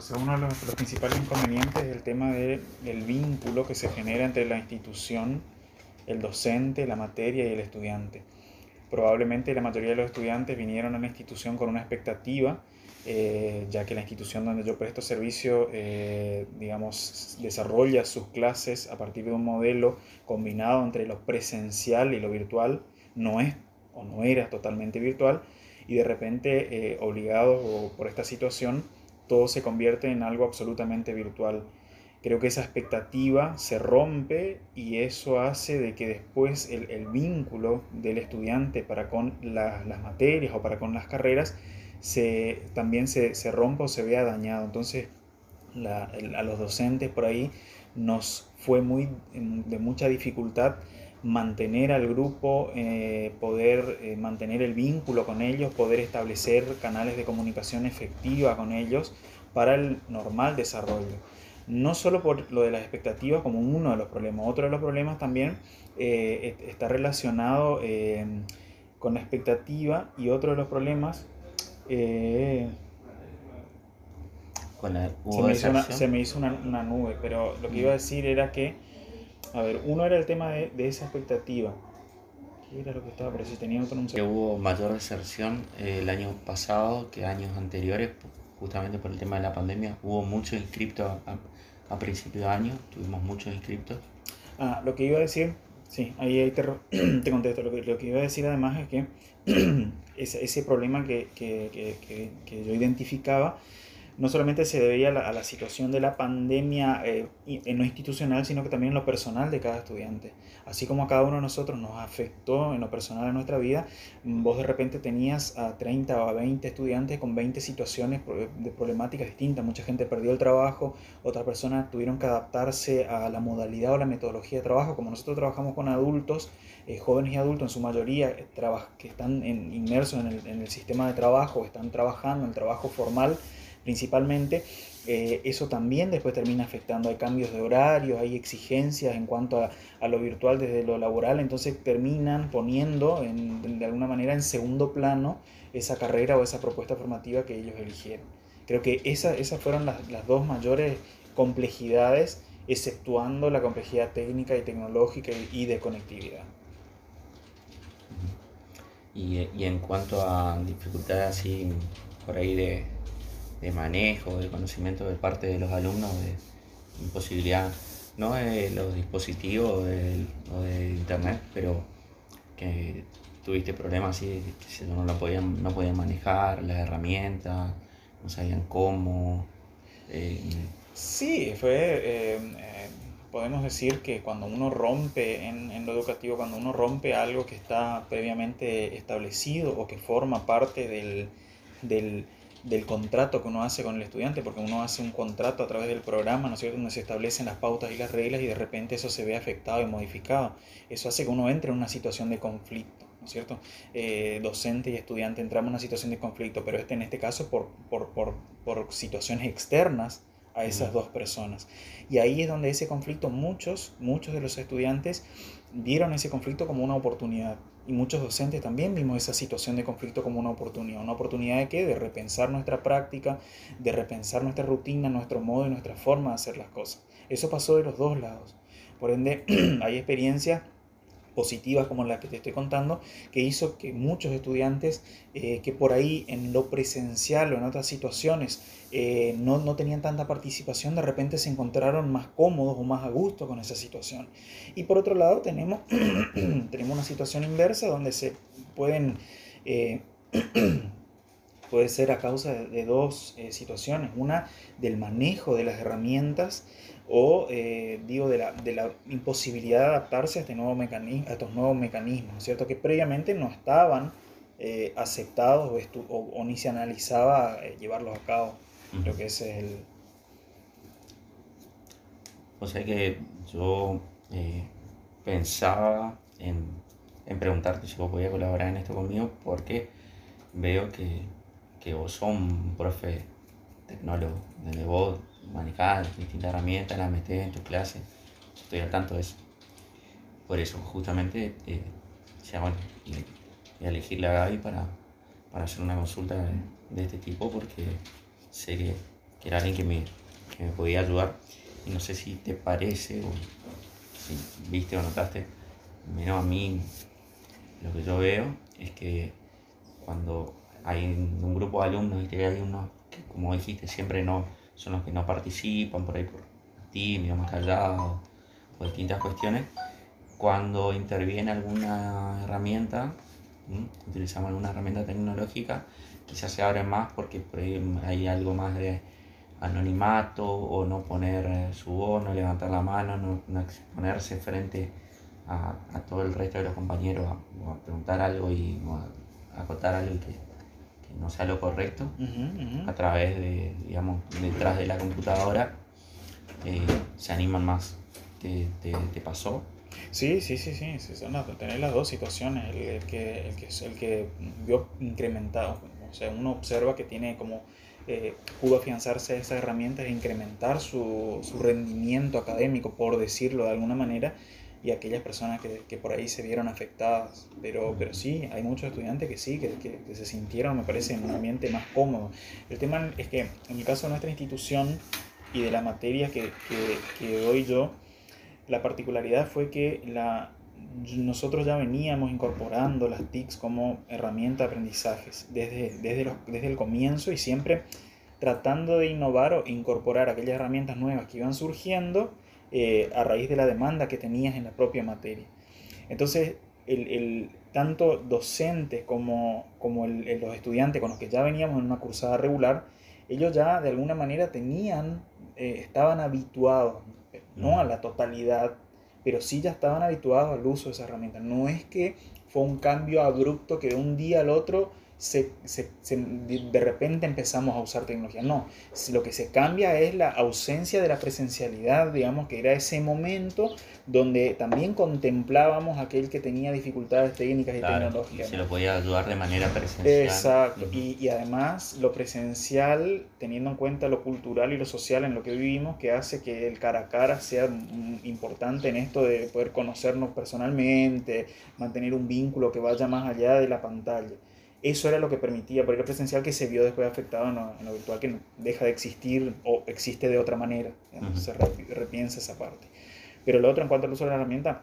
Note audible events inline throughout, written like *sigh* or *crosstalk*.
o sea, uno de los, principales inconvenientes es el tema de, del vínculo que se genera entre la institución, el docente, la materia y el estudiante. Probablemente la mayoría de los estudiantes vinieron a la institución con una expectativa, eh, ya que la institución donde yo presto servicio, eh, digamos, desarrolla sus clases a partir de un modelo combinado entre lo presencial y lo virtual, no es o no era totalmente virtual, y de repente, eh, obligados por esta situación, todo se convierte en algo absolutamente virtual. Creo que esa expectativa se rompe y eso hace de que después el, vínculo del estudiante para con las materias o para con las carreras se, también se, rompa o se vea dañado. Entonces, a los docentes por ahí nos fue muy, de mucha dificultad mantener al grupo, eh, poder eh, mantener el vínculo con ellos, poder establecer canales de comunicación efectiva con ellos para el normal desarrollo. No solo por lo de las expectativas como uno de los problemas, otro de los problemas también eh, está relacionado con la expectativa y otro de los problemas... Con la, se, me hizo, una, una nube, pero lo que iba a decir era que a ver, uno era el tema de, esa expectativa. ¿Qué era lo que estaba? Pero si tenía otro Que hubo mayor deserción eh, el año pasado que años anteriores, justamente por el tema de la pandemia. Hubo muchos inscriptos a, a principio de año, tuvimos muchos inscriptos. Ah, lo que iba a decir, sí, ahí, te, *clears throat* te, contesto. Lo que, lo que iba a decir además es que *clears throat* ese, ese problema que, que, que, que yo identificaba no solamente se debería a la, situación de la pandemia eh, en lo institucional, sino que también en lo personal de cada estudiante. Así como a cada uno de nosotros nos afectó en lo personal en nuestra vida, vos de repente tenías a 30 o a 20 estudiantes con 20 situaciones de problemáticas distintas. Mucha gente perdió el trabajo, otras personas tuvieron que adaptarse a la modalidad o la metodología de trabajo. Como nosotros trabajamos con adultos, eh, jóvenes y adultos en su mayoría eh, que están inmersos en el, en el sistema de trabajo, están trabajando en el trabajo formal, principalmente, eh, eso también después termina afectando. Hay cambios de horario, hay exigencias en cuanto a, lo virtual desde lo laboral, entonces terminan poniendo de alguna manera en segundo plano esa carrera o esa propuesta formativa que ellos eligieron. Creo que esa, esas fueron las, dos mayores complejidades, exceptuando la complejidad técnica y tecnológica y de conectividad. Y, y en cuanto a dificultades así por ahí de, de manejo, de conocimiento de parte de los alumnos, de imposibilidad, no de los dispositivos o de internet, pero que tuviste problemas así, que no lo podían, no podían manejar, las herramientas, no sabían cómo. Eh, sí, fue, eh, eh, podemos decir que cuando uno rompe en, en, lo educativo, cuando uno rompe algo que está previamente establecido o que forma parte del, del del contrato que uno hace con el estudiante, porque uno hace un contrato a través del programa, ¿no es cierto?, donde se establecen las pautas y las reglas y de repente eso se ve afectado y modificado. Eso hace que uno entre en una situación de conflicto, ¿no es cierto? Eh, docente y estudiante entramos en una situación de conflicto, pero este en este caso por, por, por, por situaciones externas a esas dos personas. Y ahí es donde ese conflicto, muchos, muchos de los estudiantes vieron ese conflicto como una oportunidad. Y muchos docentes también vimos esa situación de conflicto como una oportunidad. ¿Una oportunidad de qué? De repensar nuestra práctica, de repensar nuestra rutina, nuestro modo y nuestra forma de hacer las cosas. Eso pasó de los dos lados. Por ende, *clears throat* hay experiencias positivas como la que te estoy contando, que hizo que muchos estudiantes eh, que por ahí en lo presencial o en otras situaciones eh, no, no, tenían tanta participación, de repente se encontraron más cómodos o más a gusto con esa situación. Y por otro lado tenemos, *clears throat* tenemos una situación inversa donde se pueden... Eh, *clears throat* puede ser a causa de, dos situaciones. Una, del manejo de las herramientas o eh, digo de la, de la, imposibilidad de adaptarse a, este nuevo mecanismo, a estos nuevos mecanismos, ¿cierto? Que previamente no estaban eh, aceptados o, o, ni se analizaba eh, llevarlos a cabo. Creo que ese es el... O sea que yo pensaba en, en, preguntarte si vos podías colaborar en esto conmigo porque veo que, que vos sos un profe tecnólogo, donde vos manejar distintas herramientas, las metes en tu clase. Estoy al tanto de eso. Por eso, justamente, eh, bueno, y, elegir la Gaby para, para hacer una consulta de, este tipo porque sé que que era alguien que me, que me podía ayudar. Y no sé si te parece o si viste o notaste, menos a mí lo que yo veo es que cuando hay un grupo de alumnos y que hay unos que, como dijiste, siempre no son los que no participan por ahí por tímidos, más callados, por distintas cuestiones, cuando interviene alguna herramienta, utilizamos alguna herramienta tecnológica, quizás se abre más porque por ahí hay algo más de anonimato o no poner eh, su voz, no levantar la mano, no, exponerse frente a, todo el resto de los compañeros a, preguntar algo y a acotar algo que, no sea lo correcto a través de, digamos, detrás de la computadora, eh, se animan más. ¿Te, te, pasó? Sí, sí, sí, sí, son las, tener las dos situaciones, el, que, el, que, el que vio incrementado, o sea, uno observa que tiene como eh, pudo afianzarse a esas herramientas e incrementar su, su, rendimiento académico, por decirlo de alguna manera, y aquellas personas que, que, por ahí se vieron afectadas. Pero, pero sí, hay muchos estudiantes que sí, que, que, se sintieron, me parece, en un ambiente más cómodo. El tema es que en el caso de nuestra institución y de la materia que, doy yo, la particularidad fue que la, nosotros ya veníamos incorporando las TICs como herramienta de aprendizajes desde, desde, los, desde el comienzo y siempre tratando de innovar o incorporar aquellas herramientas nuevas que iban surgiendo eh, a raíz de la demanda que tenías en la propia materia. Entonces, el, tanto docentes como, como los estudiantes con los que ya veníamos en una cursada regular, ellos ya de alguna manera tenían, eh, estaban habituados, no a la totalidad pero sí ya estaban habituados al uso de esa herramienta. No es que fue un cambio abrupto que de un día al otro se, se, de repente empezamos a usar tecnología. No, lo que se cambia es la ausencia de la presencialidad, digamos, que era ese momento donde también contemplábamos aquel que tenía dificultades técnicas y tecnológicas. Y se lo podía ayudar de manera presencial. Exacto, y, y, además lo presencial, teniendo en cuenta lo cultural y lo social en lo que vivimos, que hace que el cara a cara sea importante en esto de poder conocernos personalmente, mantener un vínculo que vaya más allá de la pantalla. Eso era lo que permitía, porque el presencial que se vio después afectado en lo, virtual, que deja de existir o existe de otra manera. Se repiensa esa parte. Pero lo otro, en cuanto al uso de la herramienta,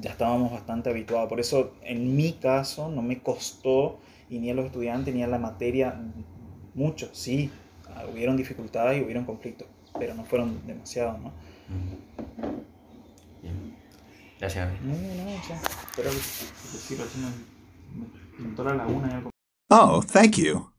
ya estábamos bastante habituados. Por eso, en mi caso, no me costó, y ni a los estudiantes, ni a la materia, mucho. Sí, hubieron dificultades y hubieron conflictos, pero no fueron demasiados, ¿no? Gracias. No, no, no, Pero, Oh, thank you.